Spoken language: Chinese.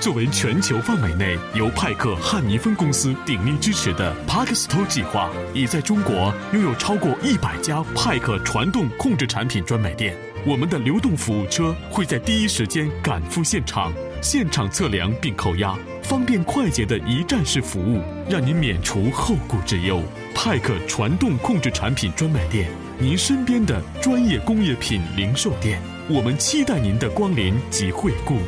作为全球范围内由派克汉尼芬公司鼎力支持的 Parkstow 计划，已在中国拥有超过一百家派克传动控制产品专卖店。我们的流动服务车会在第一时间赶赴现场，现场测量并扣押，方便快捷的一站式服务，让您免除后顾之忧。派克传动控制产品专卖店，您身边的专业工业品零售店，我们期待您的光临及惠顾。